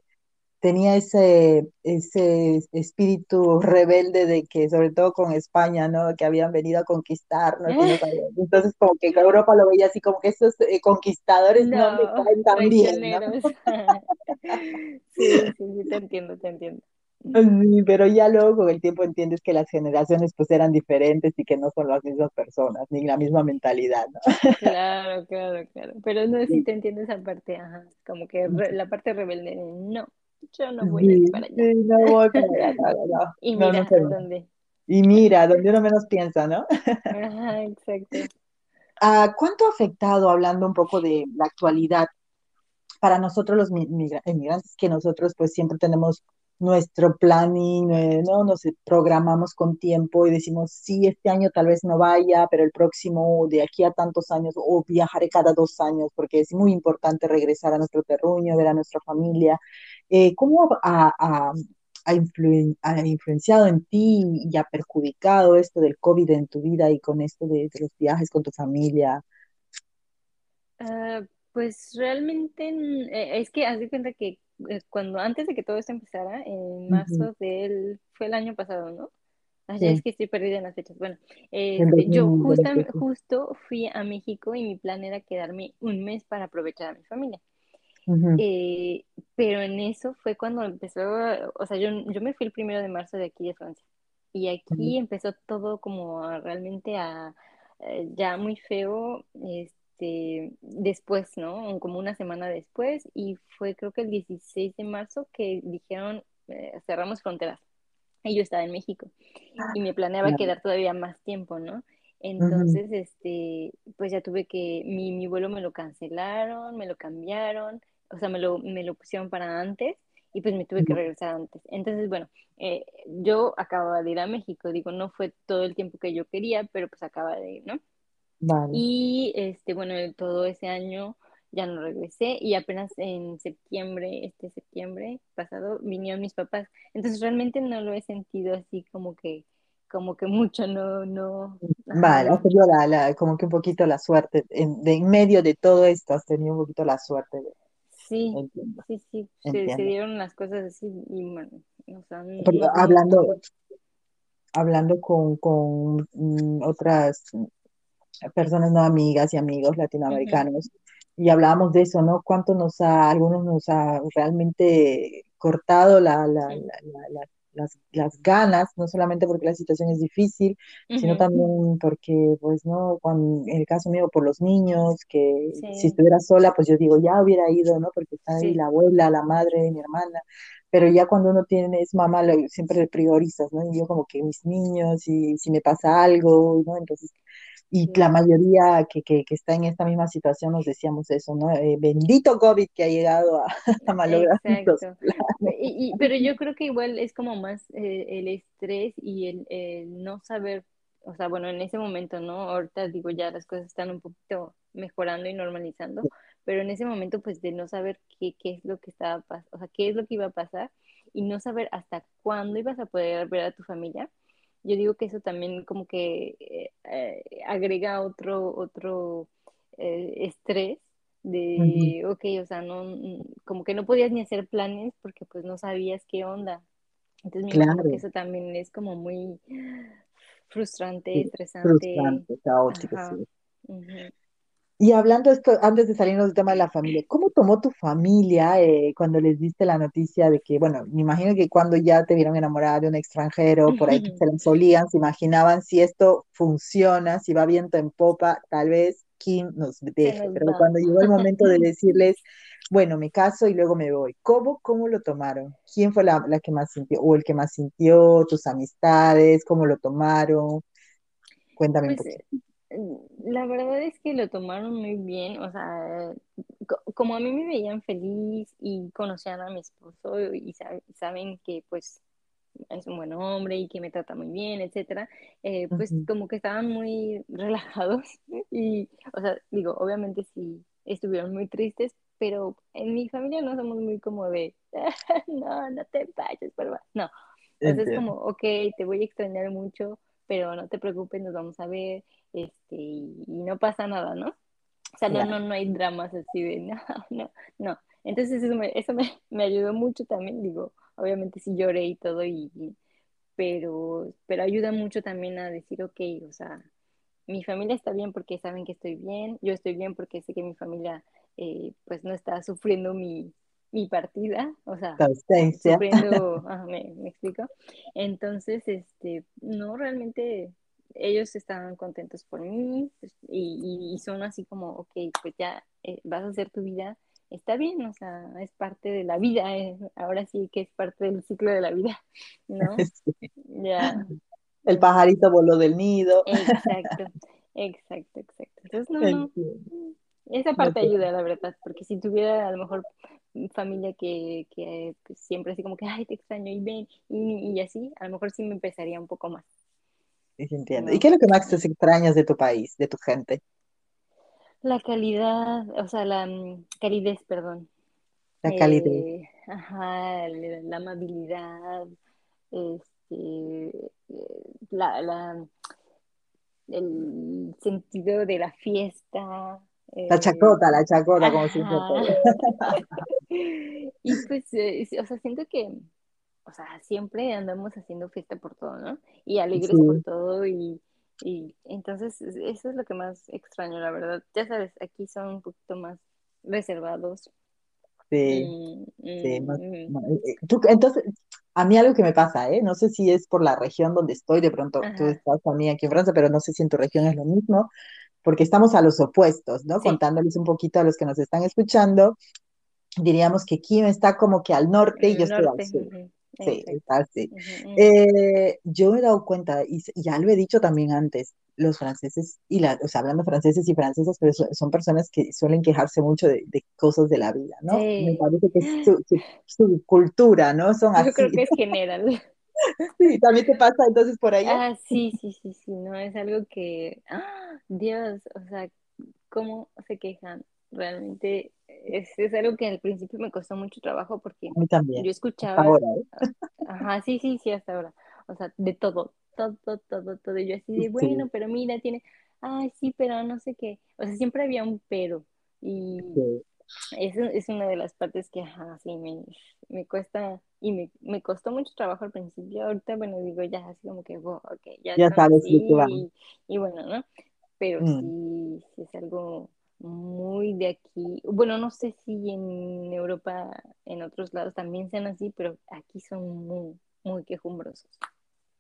[SPEAKER 1] tenía ese, ese espíritu rebelde de que, sobre todo con España, ¿no? Que habían venido a conquistarnos sabían. Entonces, como que Europa lo veía así, como que esos eh, conquistadores no me
[SPEAKER 2] No,
[SPEAKER 1] caen tan bien, ¿no?
[SPEAKER 2] Sí, sí, sí, te entiendo, te entiendo.
[SPEAKER 1] Sí, pero ya luego con el tiempo entiendes que las generaciones pues eran diferentes y que no son las mismas personas, ni la misma mentalidad, ¿no?
[SPEAKER 2] Claro, claro, claro. Pero no, sí te entiendo esa parte, ajá. Como que re- la parte rebelde, de, no, yo no voy a ir para allá.
[SPEAKER 1] no voy para allá, no,
[SPEAKER 2] Y mira dónde.
[SPEAKER 1] Y mira, donde uno menos piensa, ¿no?
[SPEAKER 2] Ajá, exacto.
[SPEAKER 1] Ah, ¿cuánto ha afectado, hablando un poco de la actualidad, para nosotros los mi- migra- inmigrantes, que nosotros pues siempre tenemos nuestro planning, eh, ¿no? Nos programamos con tiempo y decimos, sí, este año tal vez no vaya, pero el próximo, de aquí a tantos años, o viajaré cada dos años, porque es muy importante regresar a nuestro terruño, ver a nuestra familia. Eh, ¿cómo ha, ha- ha influen- ha influenciado en ti y ha perjudicado esto del COVID en tu vida y con esto de, de los viajes con tu familia?
[SPEAKER 2] Ah, pues realmente mm, eh, es que haz de cuenta que eh, cuando antes de que todo esto empezara, en marzo del, fue el año pasado, ¿no? Ah, ya es que estoy perdida en las fechas. Bueno,
[SPEAKER 1] en
[SPEAKER 2] este, yo justa,
[SPEAKER 1] 2020.
[SPEAKER 2] justo fui a México y mi plan era quedarme un mes para aprovechar a mi familia. Eh, pero en eso fue cuando empezó, o sea, yo, yo me fui el primero de marzo de aquí de Francia. Y aquí empezó todo como realmente a eh, ya muy feo, este, después, ¿no? Como una semana después. Y fue creo que el 16 de marzo que dijeron, eh, cerramos fronteras. Y yo estaba en México y me planeaba
[SPEAKER 1] claro.
[SPEAKER 2] quedar todavía más tiempo, ¿no? Entonces, este, pues ya tuve que, mi, mi vuelo me lo cancelaron, me lo cambiaron, o sea, me lo, me lo pusieron para antes y pues me tuve que regresar antes. Entonces, bueno, eh, yo acababa de ir a México, digo, no fue todo el tiempo que yo quería, pero pues acaba de ir, ¿no?
[SPEAKER 1] Vale.
[SPEAKER 2] Y este, bueno, todo ese año ya no regresé y apenas en septiembre, este septiembre pasado, vinieron mis papás. Entonces realmente no lo he sentido así como que, como que mucho, no, no,
[SPEAKER 1] Vale, has tenido la, la- como que un poquito la suerte, en, de en medio de todo esto has tenido un poquito la suerte, de-
[SPEAKER 2] Sí,
[SPEAKER 1] entiendo,
[SPEAKER 2] sí, sí, se, dieron las cosas así y bueno, o sea, no, no,
[SPEAKER 1] hablando, hablando con, con mm, otras personas no amigas y amigos latinoamericanos, y hablábamos de eso, ¿no? Cuánto nos ha, algunos nos ha realmente cortado la, la, la, la- la- las, las ganas, no solamente porque la situación es difícil, sino
[SPEAKER 2] Ujú,
[SPEAKER 1] también porque, pues, ¿no? Cuando, en el caso mío, por los niños, que si
[SPEAKER 2] Sí,
[SPEAKER 1] estuviera sola, pues yo digo, ya hubiera ido, ¿no? Porque está ahí
[SPEAKER 2] sí,
[SPEAKER 1] la abuela, la madre, mi hermana, pero ya cuando uno tiene, es mamá, lo- siempre priorizas, ¿no? Y yo como que mis niños, y si me pasa algo, ¿no? Entonces, y la mayoría que, que, que está en esta misma situación nos decíamos eso, ¿no? Eh, bendito COVID que ha llegado a, a malograr
[SPEAKER 2] Exacto. Y, y- pero yo creo que igual es como más eh, el estrés y el, el no saber, o sea, bueno, en ese momento, ¿no? Ahorita digo, ya las cosas están un poquito mejorando y normalizando, pero en ese momento, pues de no saber qué, qué es lo que estaba pasando, o sea, qué es lo que iba a pasar y no saber hasta cuándo ibas a poder ver a tu familia, yo digo que eso también como que eh, eh, agrega otro, otro eh, estrés de, ok, o sea, no, como que no podías ni hacer planes porque pues no sabías qué onda. Entonces me imagino que
[SPEAKER 1] Claro,
[SPEAKER 2] eso también es como muy frustrante,
[SPEAKER 1] sí,
[SPEAKER 2] estresante.
[SPEAKER 1] frustrante, caótico, sí. Y hablando esto, antes de salirnos del tema de la familia, ¿cómo tomó tu familia eh, cuando les diste la noticia de que, bueno, me imagino que cuando ya te vieron enamorada de un extranjero, por ahí se la solían, se imaginaban si esto funciona, si va viento en popa, tal vez Kim nos deje, pero cuando llegó el momento de decirles, bueno, me caso y luego me voy, ¿cómo, cómo lo tomaron? ¿Quién fue la, la que más sintió, o el que más sintió, tus amistades, cómo lo tomaron? Cuéntame un
[SPEAKER 2] Pues
[SPEAKER 1] poquito.
[SPEAKER 2] La verdad es que lo tomaron muy bien, o sea, co- como a mí me veían feliz y conocían a mi esposo y sab- saben que pues es un buen hombre y que me trata muy bien, etcétera, eh, pues
[SPEAKER 1] Ujú,
[SPEAKER 2] como que estaban muy relajados y, o sea, digo, obviamente sí estuvieron muy tristes, pero en mi familia no somos muy como de, no, no te vayas, no, o sea, es como, ok, te voy a extrañar mucho, pero no te preocupes, nos vamos a ver, este, y, y no pasa nada, ¿no? O sea, no, no, no hay dramas así de, no, no, no. Entonces eso me, eso me, me ayudó mucho también, digo, obviamente sí lloré y todo, y, y- pero, pero ayuda mucho también a decir, ok, o sea, mi familia está bien porque saben que estoy bien, yo estoy bien porque sé que mi familia eh, pues no está sufriendo mi, mi partida, o sea, sufriendo, ah, me, me explico. Entonces, este, no, realmente ellos estaban contentos por mí pues, y, son así como, ok, pues ya eh, vas a hacer tu vida, está bien, o sea, es parte de la vida, eh, ahora sí que es parte del ciclo de la vida, ¿no?
[SPEAKER 1] Sí.
[SPEAKER 2] Ya,
[SPEAKER 1] El pajarito voló del nido.
[SPEAKER 2] Exacto, exacto, exacto. Entonces, no, esa parte
[SPEAKER 1] te-
[SPEAKER 2] ayuda, la verdad, porque si tuviera a lo mejor familia que, que pues, siempre así como que, ay, te extraño y ven, y, y así, a lo mejor sí me empezaría un poco más,
[SPEAKER 1] entiendo. ¿Y qué es lo que más te extrañas de tu país, de tu gente?
[SPEAKER 2] La calidad, o sea, la mm, calidez, perdón.
[SPEAKER 1] La calidez.
[SPEAKER 2] Eh, ajá, la, la amabilidad, este, eh, la, la, el sentido de la fiesta.
[SPEAKER 1] La
[SPEAKER 2] eh,
[SPEAKER 1] chacota, la chacota, como te
[SPEAKER 2] ajá. Y pues, eh, o sea, siento que, o sea, siempre andamos haciendo fiesta por todo, ¿no? Y alegres por todo y, y entonces es- eso es lo que más extraño, la verdad. Ya sabes, aquí son un poquito más reservados.
[SPEAKER 1] sí,
[SPEAKER 2] Mm,
[SPEAKER 1] sí. más-
[SPEAKER 2] mm,
[SPEAKER 1] más- eh, tú- entonces, a mí algo que me pasa, ¿eh? No sé si es por la región donde estoy, de pronto tú estás también aquí en Francia, pero no sé si en tu región es lo mismo, porque estamos a los opuestos, ¿no?
[SPEAKER 2] sí,
[SPEAKER 1] Contándoles un poquito a los que nos están escuchando. diríamos que Kim está como que al norte y yo estoy al sur. Sí, está así. Eh, yo me he dado cuenta, y ya lo he dicho también antes, los franceses, y la, o sea, hablando franceses y francesas, pero so- son personas que suelen quejarse mucho de, de cosas de la vida, ¿no? Me parece que es su, su, su cultura, ¿no? Son
[SPEAKER 2] yo creo
[SPEAKER 1] así.
[SPEAKER 2] que es general.
[SPEAKER 1] Sí, también te pasa entonces por allá.
[SPEAKER 2] Ah, sí, sí, sí, sí, no, es algo que, ¡ah! Dios, o sea, cómo se quejan. Realmente es, es algo que al principio me costó mucho trabajo porque
[SPEAKER 1] A mí también,
[SPEAKER 2] yo escuchaba,
[SPEAKER 1] ahora, ¿eh?
[SPEAKER 2] ajá, sí, sí, sí, hasta ahora, o sea, de todo, todo, todo, todo. Y yo así de, bueno,
[SPEAKER 1] Sí,
[SPEAKER 2] pero mira, tiene, ay, sí, pero no sé qué. O sea, siempre había un pero. Y
[SPEAKER 1] sí.
[SPEAKER 2] eso es una de las partes que, ajá, sí, me, me cuesta y me, me costó mucho trabajo al principio. Ahorita, bueno, digo, ya así como que, wow, ok, ya
[SPEAKER 1] Ya sabes
[SPEAKER 2] así y, y bueno, ¿no? Pero
[SPEAKER 1] Mm.
[SPEAKER 2] sí, sí es algo muy de aquí. Bueno, no sé si en Europa, en otros lados también sean así, pero aquí son muy. muy quejumbrosos.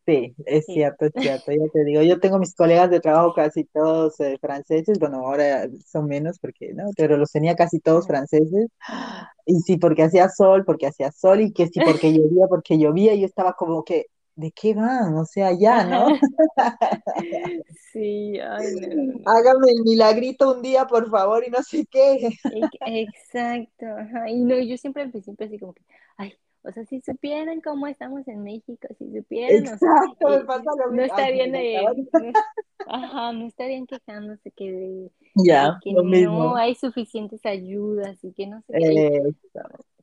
[SPEAKER 1] Sí, es
[SPEAKER 2] Sí.
[SPEAKER 1] cierto, es cierto, ya te digo, yo tengo mis colegas de trabajo casi todos eh, franceses, bueno, ahora son menos porque, ¿no? Pero los tenía casi todos franceses, y sí, porque hacía sol, porque hacía sol, y que sí, porque llovía, porque llovía, y yo estaba como que, ¿de qué van? O sea, ya, ¿no?
[SPEAKER 2] Sí, ay, no.
[SPEAKER 1] Hágame el milagrito un día, por favor, y no sé qué.
[SPEAKER 2] Ex- Exacto, ajá. Y no, yo siempre al principio así como que, ay, o sea, si supieran cómo estamos en México, si supieran, o sea,
[SPEAKER 1] Exacto, me
[SPEAKER 2] eh,
[SPEAKER 1] pasa lo
[SPEAKER 2] no
[SPEAKER 1] por
[SPEAKER 2] eh,
[SPEAKER 1] favor.
[SPEAKER 2] no, ajá, no estarían quejándose que de, de
[SPEAKER 1] Ya,
[SPEAKER 2] que no
[SPEAKER 1] mismo.
[SPEAKER 2] hay suficientes ayudas y que no sé qué,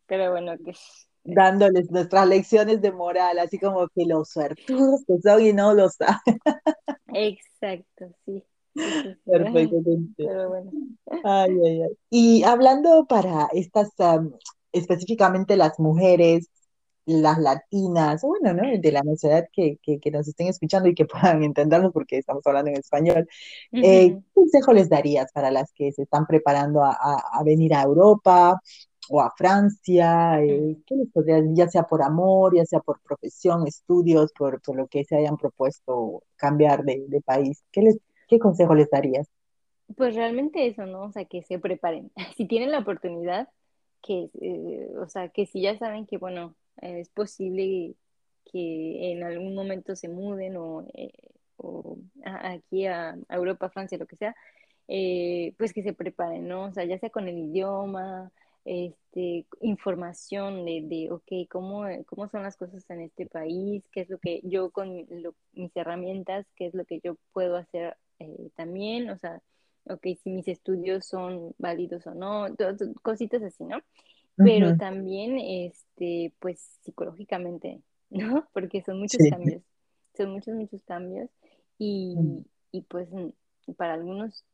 [SPEAKER 2] pero bueno, que
[SPEAKER 1] dándoles nuestras lecciones de moral, así como que los suertudos que son y no lo saben.
[SPEAKER 2] exacto, sí,
[SPEAKER 1] Perfecto.
[SPEAKER 2] pero bueno.
[SPEAKER 1] Ay, ay, ay. Y hablando para estas, am, específicamente las mujeres, las latinas, bueno, ¿no? De la sociedad que, que, que nos estén escuchando y que puedan entendernos porque estamos hablando en español, eh, ¿qué consejo les darías para las que se están preparando a, a- a venir a Europa o a Francia? Eh. ¿qué les podrías, ya sea por amor, ya sea por profesión, estudios, por, por lo que se hayan propuesto cambiar de, de país? ¿Qué les, qué consejo les darías?
[SPEAKER 2] Pues realmente eso, ¿no? O sea, que se preparen. Si tienen la oportunidad, que, eh, o sea, que si ya saben que, bueno, eh, es posible que en algún momento se muden o, eh, o a- aquí a, a Europa, Francia, lo que sea, eh, pues que se preparen, ¿no? O sea, ya sea con el idioma, este, información de, de ok, ¿cómo, cómo son las cosas en este país? ¿Qué es lo que yo con lo- mis herramientas, qué es lo que yo puedo hacer eh, también? O sea, ok, si mis estudios son válidos o no, cositas así, ¿no? Pero también, este, pues psicológicamente, ¿no? Porque son muchos
[SPEAKER 1] Sí,
[SPEAKER 2] cambios, son muchos, muchos cambios y, y pues mm, para algunos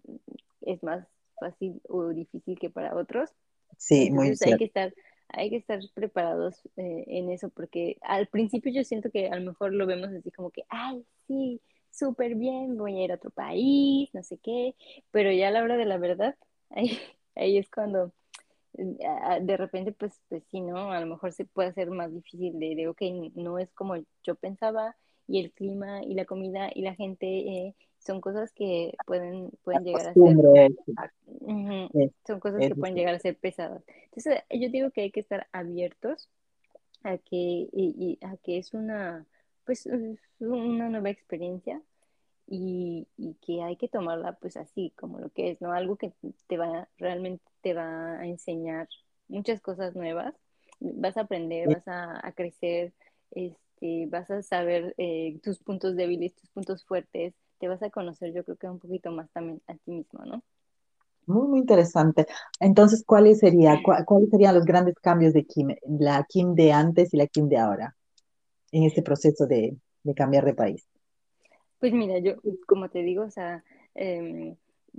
[SPEAKER 2] es más fácil o difícil que para otros.
[SPEAKER 1] Sí, muy
[SPEAKER 2] Entonces hay que
[SPEAKER 1] cierto.
[SPEAKER 2] estar, hay que estar preparados eh, en eso, porque al principio yo siento que a lo mejor lo vemos así como que, ay, sí, súper bien, voy a ir a otro país, no sé qué, pero ya a la hora de la verdad, ahí, ahí es cuando eh, de repente, pues, pues sí, ¿no? A lo mejor se puede hacer más difícil de, de, ok, no es como yo pensaba, y el clima, y la comida, y la gente, eh, son cosas que pueden, pueden llegar a ser son cosas que pueden llegar a ser pesadas. Entonces, yo digo que hay que estar abiertos a que, y, y a que es una, pues, es una nueva experiencia y, y que hay que tomarla pues así como lo que es, ¿no? Algo que te va, realmente te va a enseñar muchas cosas nuevas, vas a aprender, vas a, a crecer, este, vas a saber eh, tus puntos débiles, tus puntos fuertes, te vas a conocer yo creo que un poquito más también a ti mismo, ¿no?
[SPEAKER 1] muy, muy interesante. Entonces, ¿cuáles sería, cua- cuáles serían los grandes cambios de Kim, la Kim de antes y la Kim de ahora en este proceso de, de cambiar de país?
[SPEAKER 2] Pues mira, yo, como te digo, o sea, em,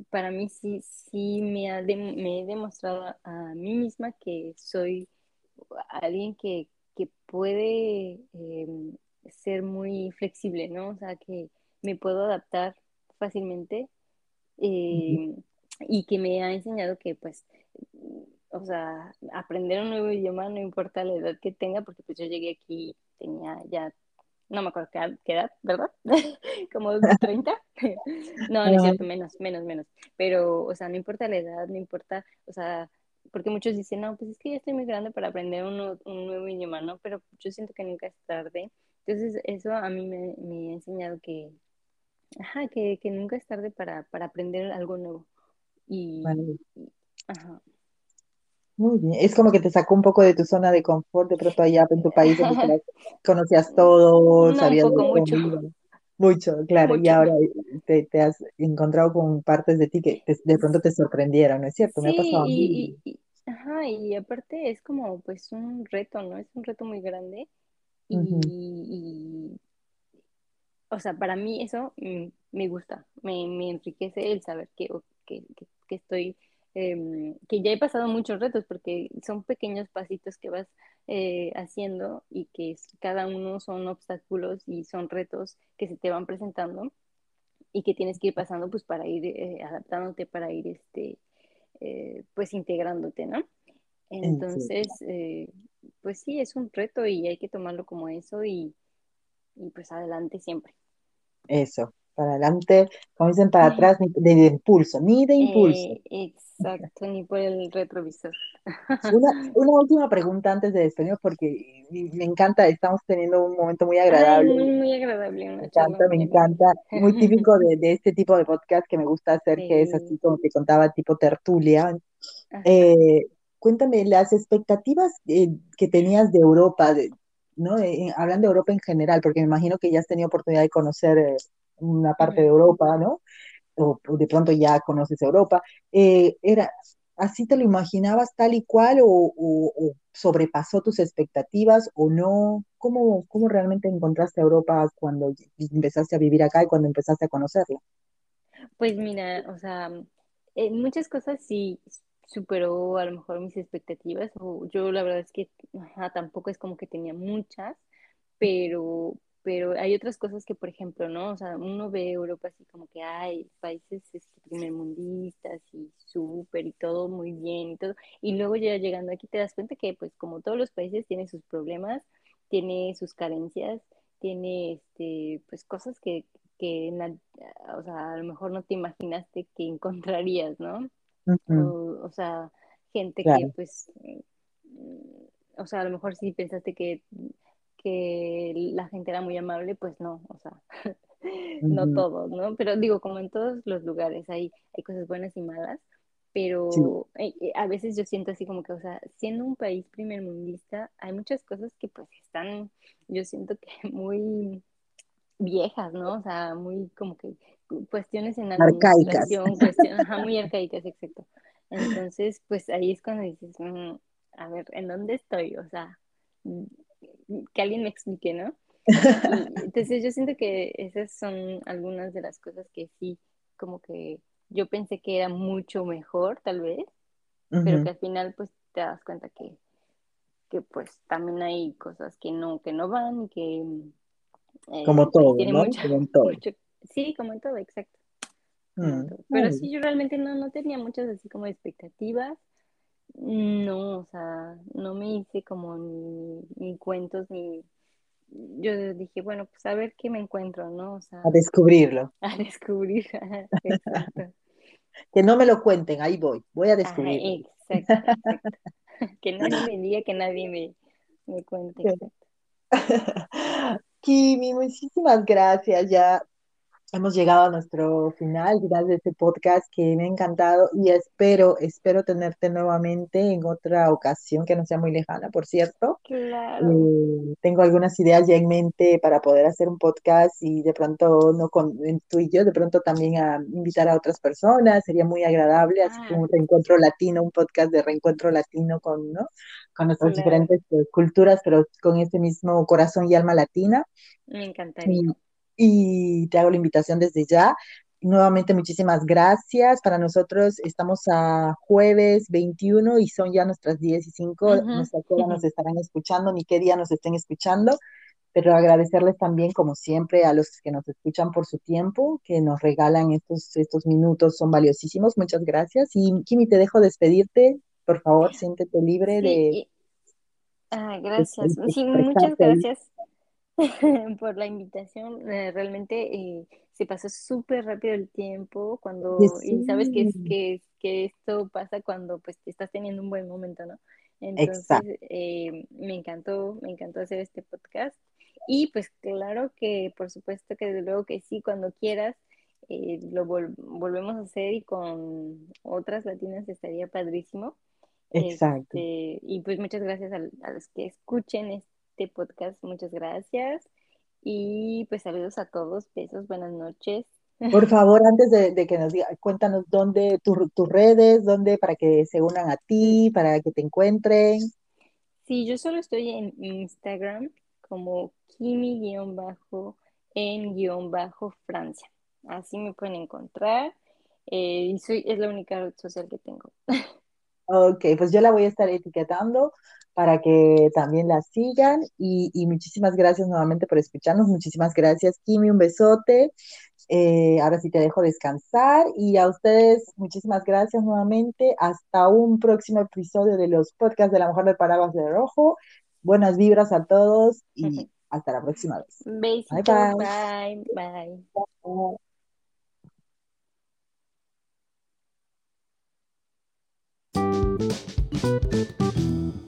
[SPEAKER 2] para mí sí, sí me, ha de- me he demostrado a mí misma que soy alguien que, que puede em, ser muy flexible, ¿no? O sea, que me puedo adaptar fácilmente em, y que me ha enseñado que, pues, o sea, aprender un nuevo idioma no importa la edad que tenga, porque pues yo llegué aquí, tenía ya no me acuerdo qué, ed- qué edad, ¿verdad? Como treinta No, no es cierto, menos, menos, menos. Pero, o sea, no importa la edad, no importa, o sea, porque muchos dicen, no, pues es que ya estoy muy grande para aprender un, nu- un nuevo idioma, ¿no? Pero yo siento que nunca es tarde. Entonces, eso a mí me, me ha enseñado que, ajá, que, que nunca es tarde para, para aprender algo nuevo. Y,
[SPEAKER 1] Vale.
[SPEAKER 2] y- ajá.
[SPEAKER 1] Muy bien. Es como que te sacó un poco de tu zona de confort, de pronto allá en tu país donde conocías todo,
[SPEAKER 2] No, un
[SPEAKER 1] sabías
[SPEAKER 2] poco,
[SPEAKER 1] de
[SPEAKER 2] mucho,
[SPEAKER 1] mucho, claro, y
[SPEAKER 2] mucho.
[SPEAKER 1] ahora te, te has encontrado con partes de ti que te- de pronto te sorprendieron, ¿no es cierto? Me
[SPEAKER 2] Sí,
[SPEAKER 1] ha pasado a
[SPEAKER 2] y,
[SPEAKER 1] mí.
[SPEAKER 2] y, y- ajá, y aparte es como pues un reto, ¿no? Es un reto muy grande y, y, o sea, para mí eso mm, me gusta, me, me enriquece el saber que, que, que- que estoy, em, que ya he pasado muchos retos porque son pequeños pasitos que vas eh, haciendo y que cada uno son obstáculos y son retos que se te van presentando y que tienes que ir pasando pues para ir eh, adaptándote, para ir este eh, pues integrándote, ¿no? Entonces, eh, pues sí, es un reto y hay que tomarlo como eso y, y pues adelante siempre.
[SPEAKER 1] Eso, para adelante, como dicen, para atrás, ni de, de impulso, ni de impulso.
[SPEAKER 2] Eh, exacto, ni por el retrovisor.
[SPEAKER 1] Una, una última pregunta antes de despedirnos, porque me encanta, estamos teniendo un momento muy
[SPEAKER 2] Ay,
[SPEAKER 1] agradable.
[SPEAKER 2] muy, muy agradable, una
[SPEAKER 1] Me encanta, me encanta. Muy típico de, de este tipo de podcast que me gusta hacer, que es así
[SPEAKER 2] Sí,
[SPEAKER 1] como te contaba, tipo tertulia. Eh, cuéntame las expectativas eh, que tenías de Europa, de- ¿no? Eh, hablando de Europa en general, porque me imagino que ya has tenido oportunidad de conocer eh, una parte de. Europa, ¿no? O, o de pronto ya conoces Europa. Eh, era, ¿así te lo imaginabas tal y cual o, o- o sobrepasó tus expectativas o no? ¿Cómo, cómo realmente encontraste Europa cuando empezaste a vivir acá y cuando empezaste a conocerla?
[SPEAKER 2] Pues mira, o sea, en muchas cosas sí superó a lo mejor mis expectativas, o yo la verdad es que tampoco es como que tenía muchas, pero, pero hay otras cosas que, por ejemplo, ¿no? O sea, uno ve Europa así como que hay países este, primermundistas y súper y todo muy bien y todo, y luego ya llegando aquí te das cuenta que pues como todos los países tiene sus problemas, tiene sus carencias, tiene este, pues cosas que, que o sea, a lo mejor no te imaginaste que encontrarías, ¿no?
[SPEAKER 1] Ujú,
[SPEAKER 2] O, o sea, gente que
[SPEAKER 1] claro.
[SPEAKER 2] pues, mm, o sea, a lo mejor si pensaste que, que la gente era muy amable, pues no, o sea, no
[SPEAKER 1] Ujú,
[SPEAKER 2] todos, ¿no? Pero digo, como en todos los lugares hay, hay cosas buenas y malas,
[SPEAKER 1] sí,
[SPEAKER 2] pero eh, eh, a veces yo siento así como que, o sea, siendo un país primermundista, hay muchas cosas que pues están, yo siento que muy viejas, ¿no? O sea, muy como que cuestiones en
[SPEAKER 1] arcaicas.
[SPEAKER 2] administración, cuestiones, ajá, muy arcaicas, exacto. Entonces, pues ahí es cuando dices, "Mm, a ver, ¿en dónde estoy? O sea, mm, que alguien me explique, ¿no? Entonces yo siento que esas son algunas de las cosas que sí, como que yo pensé que era mucho mejor, tal vez, pero que al final pues te das cuenta que, que pues también hay cosas que no, que no van que eh,
[SPEAKER 1] Como
[SPEAKER 2] país
[SPEAKER 1] todo,
[SPEAKER 2] tiene
[SPEAKER 1] ¿no?
[SPEAKER 2] mucho,
[SPEAKER 1] Como en todo.
[SPEAKER 2] mucho, sí, como en todo, exacto,
[SPEAKER 1] Mm,
[SPEAKER 2] todo. Pero sí, yo realmente no, no tenía muchas así como expectativas, no, o sea, no me hice como ni, ni cuentos, ni, yo dije, bueno, pues a ver qué me encuentro, ¿no? O
[SPEAKER 1] a
[SPEAKER 2] sea,
[SPEAKER 1] descubrirlo.
[SPEAKER 2] a descubrir, exacto,
[SPEAKER 1] Que no me lo cuenten, ahí voy, voy a
[SPEAKER 2] ajá,
[SPEAKER 1] descubrirlo.
[SPEAKER 2] exacto, exacto. Que nadie me diga, que nadie me, me cuente, exacto.
[SPEAKER 1] Kimi, muchísimas gracias. Ya Hemos llegado a nuestro final, final de este podcast que me ha encantado y espero, espero tenerte nuevamente en otra ocasión que no sea muy lejana, por cierto.
[SPEAKER 2] Claro.
[SPEAKER 1] Eh, tengo algunas ideas ya en mente para poder hacer un podcast y de pronto, no con tú y yo, de pronto también a invitar a otras personas, sería muy agradable, así como
[SPEAKER 2] Ah,
[SPEAKER 1] un reencuentro latino, un podcast de reencuentro latino con, ¿no? con nuestras
[SPEAKER 2] claro,
[SPEAKER 1] diferentes eh, culturas, pero con este mismo corazón y alma latina.
[SPEAKER 2] me encantaría.
[SPEAKER 1] Y, y te hago la invitación desde ya. Nuevamente, muchísimas gracias. Para nosotros estamos a jueves 21 y son ya nuestras 10 y 5. No sé qué nos estarán escuchando ni qué día nos estén escuchando, pero agradecerles también, como siempre, a los que nos escuchan por su tiempo, que nos regalan estos, estos minutos, son valiosísimos. Muchas gracias. Y Kimi, te dejo despedirte. Por favor, siéntete libre
[SPEAKER 2] Sí,
[SPEAKER 1] de,
[SPEAKER 2] ah,
[SPEAKER 1] de
[SPEAKER 2] gracias. Sí, muchas
[SPEAKER 1] ahí.
[SPEAKER 2] por la invitación. Eh, realmente eh, se pasó súper rápido el tiempo cuando,
[SPEAKER 1] sí,
[SPEAKER 2] y sabes que es que, que esto pasa cuando pues estás teniendo un buen momento, ¿no?
[SPEAKER 1] exacto,
[SPEAKER 2] Entonces, eh, me encantó, me encantó hacer este podcast. Y pues claro que por supuesto que desde luego que sí, cuando quieras, eh, lo vol- volvemos a hacer y con otras latinas estaría padrísimo.
[SPEAKER 1] exacto.
[SPEAKER 2] Este, y pues muchas gracias a, a los que escuchen este podcast, muchas gracias. Y pues saludos a todos, besos, buenas noches.
[SPEAKER 1] Por favor, antes de, de que nos diga, cuéntanos dónde, tu- tus redes, dónde para que se unan a ti, para que te encuentren.
[SPEAKER 2] Sí, yo solo estoy en Instagram como Kimi-en-Francia. Así me pueden encontrar. Eh, y soy, es la única red social que tengo.
[SPEAKER 1] Ok, pues yo la voy a estar etiquetando para que también la sigan y, y muchísimas gracias nuevamente por escucharnos. Muchísimas gracias, Kimi, un besote Eh, ahora sí te dejo descansar y a ustedes muchísimas gracias nuevamente. Hasta un próximo episodio de los podcasts de la mujer del paraguas de rojo. Buenas vibras a todos y hasta la próxima vez.
[SPEAKER 2] Besitos, bye, bye. bye. bye. Thank you.